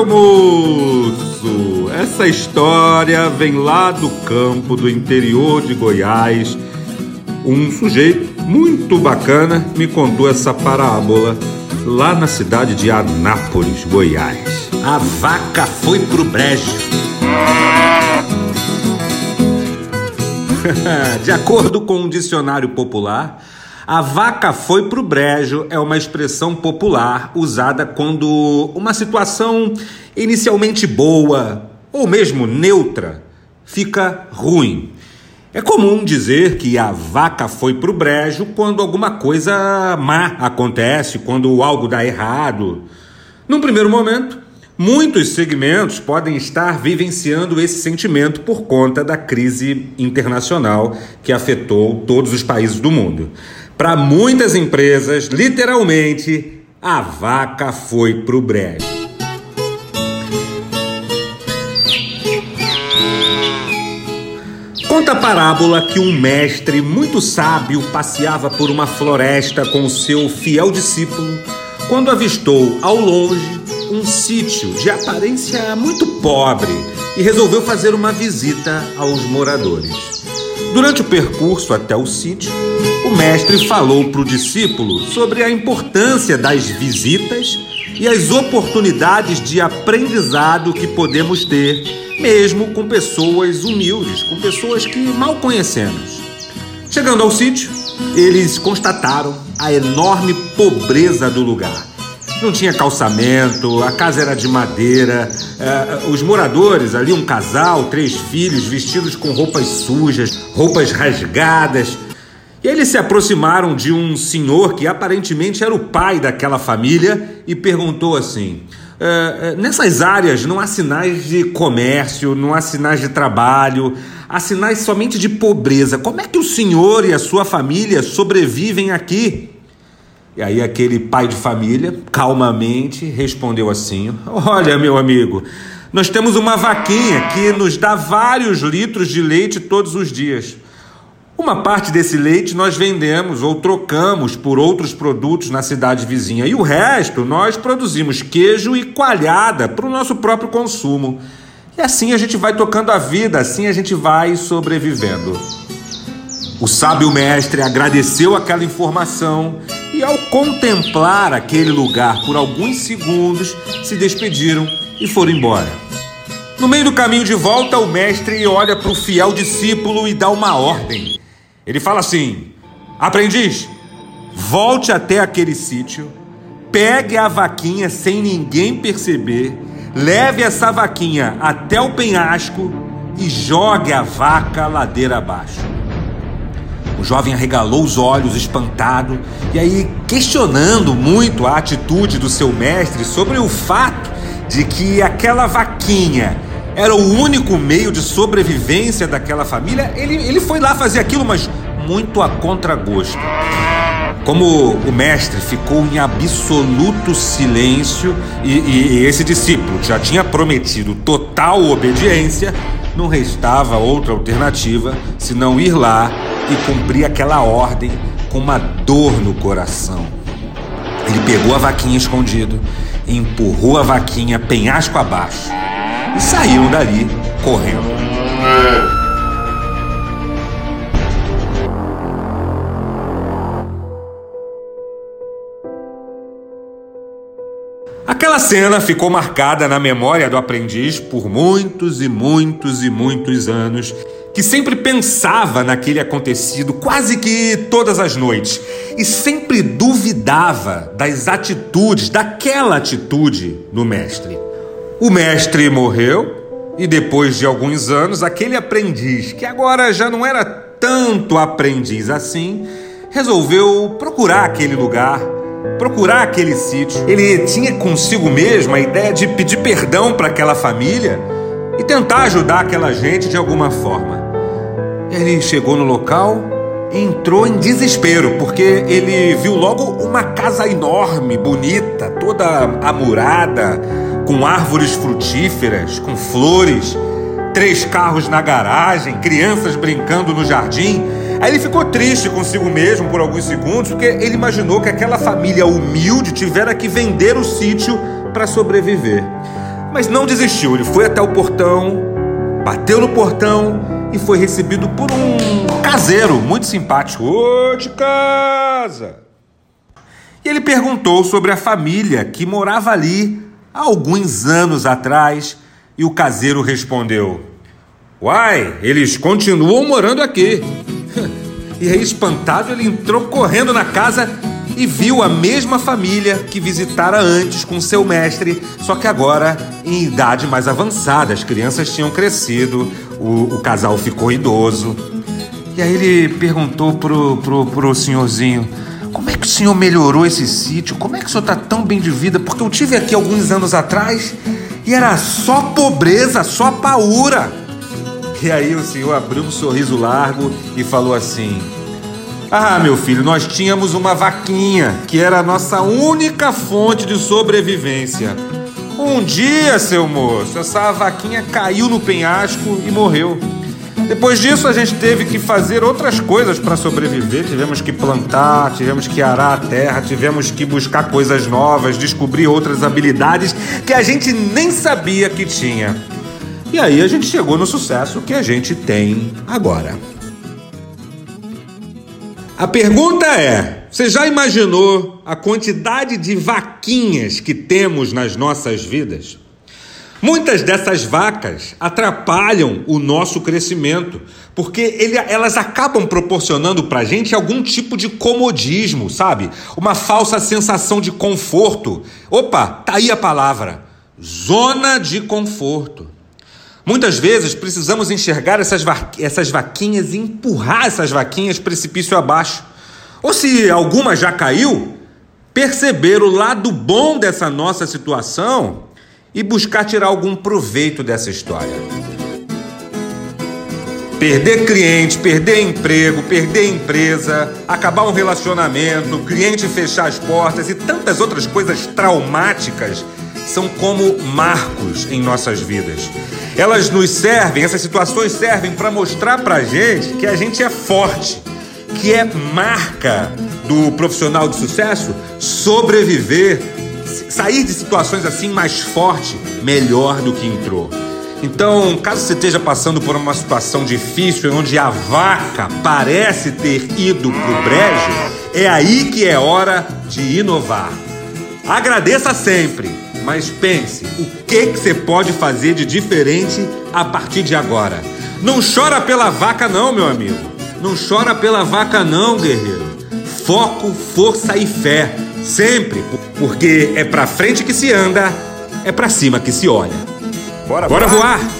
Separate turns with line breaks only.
meu moço! Essa história vem lá do campo do interior de Goiás. Um sujeito muito bacana me contou essa parábola lá na cidade de Anápolis, Goiás.
A vaca foi pro brejo.
de acordo com um dicionário popular, a vaca foi pro brejo é uma expressão popular usada quando uma situação inicialmente boa ou mesmo neutra fica ruim. É comum dizer que a vaca foi pro brejo quando alguma coisa má acontece, quando algo dá errado. Num primeiro momento, muitos segmentos podem estar vivenciando esse sentimento por conta da crise internacional que afetou todos os países do mundo. Para muitas empresas, literalmente, a vaca foi pro brejo. Conta a parábola que um mestre muito sábio passeava por uma floresta com o seu fiel discípulo quando avistou ao longe um sítio de aparência muito pobre e resolveu fazer uma visita aos moradores. Durante o percurso até o sítio, o mestre falou para o discípulo sobre a importância das visitas e as oportunidades de aprendizado que podemos ter, mesmo com pessoas humildes, com pessoas que mal conhecemos. Chegando ao sítio, eles constataram a enorme pobreza do lugar não tinha calçamento, a casa era de madeira, uh, os moradores ali, um casal, três filhos, vestidos com roupas sujas, roupas rasgadas. E eles se aproximaram de um senhor que aparentemente era o pai daquela família e perguntou assim: uh, nessas áreas não há sinais de comércio, não há sinais de trabalho, há sinais somente de pobreza. Como é que o senhor e a sua família sobrevivem aqui? E aí aquele pai de família, calmamente, respondeu assim: Olha, meu amigo, nós temos uma vaquinha que nos dá vários litros de leite todos os dias. Uma parte desse leite nós vendemos ou trocamos por outros produtos na cidade vizinha e o resto nós produzimos queijo e coalhada para o nosso próprio consumo. E assim a gente vai tocando a vida, assim a gente vai sobrevivendo. O sábio mestre agradeceu aquela informação e, ao contemplar aquele lugar por alguns segundos, se despediram e foram embora. No meio do caminho de volta, o mestre olha para o fiel discípulo e dá uma ordem. Ele fala assim: Aprendiz, volte até aquele sítio, pegue a vaquinha sem ninguém perceber, leve essa vaquinha até o penhasco e jogue a vaca ladeira abaixo. O jovem arregalou os olhos, espantado, e aí questionando muito a atitude do seu mestre sobre o fato de que aquela vaquinha era o único meio de sobrevivência daquela família, ele, ele foi lá fazer aquilo, mas muito a contragosto. Como o mestre ficou em absoluto silêncio e, e, e esse discípulo já tinha prometido total obediência, não restava outra alternativa senão ir lá e cumprir aquela ordem com uma dor no coração. Ele pegou a vaquinha escondido, empurrou a vaquinha penhasco abaixo e saíram dali correndo. Aquela cena ficou marcada na memória do aprendiz por muitos e muitos e muitos anos que sempre pensava naquele acontecido quase que todas as noites e sempre duvidava das atitudes, daquela atitude do mestre. O mestre morreu e depois de alguns anos, aquele aprendiz, que agora já não era tanto aprendiz assim, resolveu procurar aquele lugar, procurar aquele sítio. Ele tinha consigo mesmo a ideia de pedir perdão para aquela família e tentar ajudar aquela gente de alguma forma. Ele chegou no local entrou em desespero, porque ele viu logo uma casa enorme, bonita, toda amurada, com árvores frutíferas, com flores, três carros na garagem, crianças brincando no jardim. Aí ele ficou triste consigo mesmo por alguns segundos, porque ele imaginou que aquela família humilde tivera que vender o sítio para sobreviver. Mas não desistiu, ele foi até o portão, bateu no portão e foi recebido por um caseiro muito simpático. Ô de casa! E ele perguntou sobre a família que morava ali há alguns anos atrás e o caseiro respondeu: Uai, eles continuam morando aqui. E aí, espantado, ele entrou correndo na casa e viu a mesma família que visitara antes com seu mestre, só que agora em idade mais avançada. As crianças tinham crescido, o, o casal ficou idoso. E aí ele perguntou pro, pro, pro senhorzinho: Como é que o senhor melhorou esse sítio? Como é que o senhor tá tão bem de vida? Porque eu tive aqui alguns anos atrás e era só pobreza, só paura. E aí o senhor abriu um sorriso largo e falou assim: Ah, meu filho, nós tínhamos uma vaquinha que era a nossa única fonte de sobrevivência. Um dia, seu moço, essa vaquinha caiu no penhasco e morreu. Depois disso, a gente teve que fazer outras coisas para sobreviver. Tivemos que plantar, tivemos que arar a terra, tivemos que buscar coisas novas, descobrir outras habilidades que a gente nem sabia que tinha. E aí a gente chegou no sucesso que a gente tem agora. A pergunta é: você já imaginou a quantidade de vaquinhas que temos nas nossas vidas? Muitas dessas vacas atrapalham o nosso crescimento, porque ele, elas acabam proporcionando para a gente algum tipo de comodismo, sabe? Uma falsa sensação de conforto. Opa, tá aí a palavra: zona de conforto. Muitas vezes precisamos enxergar essas, va essas vaquinhas e empurrar essas vaquinhas precipício abaixo. Ou se alguma já caiu, perceber o lado bom dessa nossa situação e buscar tirar algum proveito dessa história. Perder cliente, perder emprego, perder empresa, acabar um relacionamento, cliente fechar as portas e tantas outras coisas traumáticas são como marcos em nossas vidas. Elas nos servem, essas situações servem para mostrar para gente que a gente é forte, que é marca do profissional de sucesso sobreviver, sair de situações assim mais forte, melhor do que entrou. Então, caso você esteja passando por uma situação difícil onde a vaca parece ter ido pro brejo, é aí que é hora de inovar. Agradeça sempre mas pense, o que, que você pode fazer de diferente a partir de agora? Não chora pela vaca não, meu amigo. Não chora pela vaca não, guerreiro. Foco, força e fé, sempre, porque é pra frente que se anda, é pra cima que se olha. Bora, bora voar.